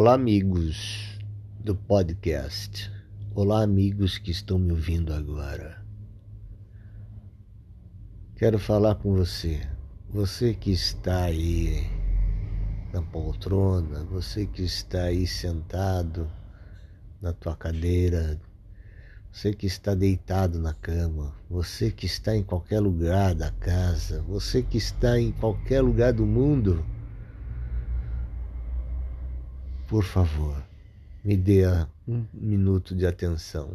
Olá, amigos do podcast. Olá, amigos que estão me ouvindo agora. Quero falar com você. Você que está aí na poltrona, você que está aí sentado na tua cadeira, você que está deitado na cama, você que está em qualquer lugar da casa, você que está em qualquer lugar do mundo por favor, me dê um minuto de atenção.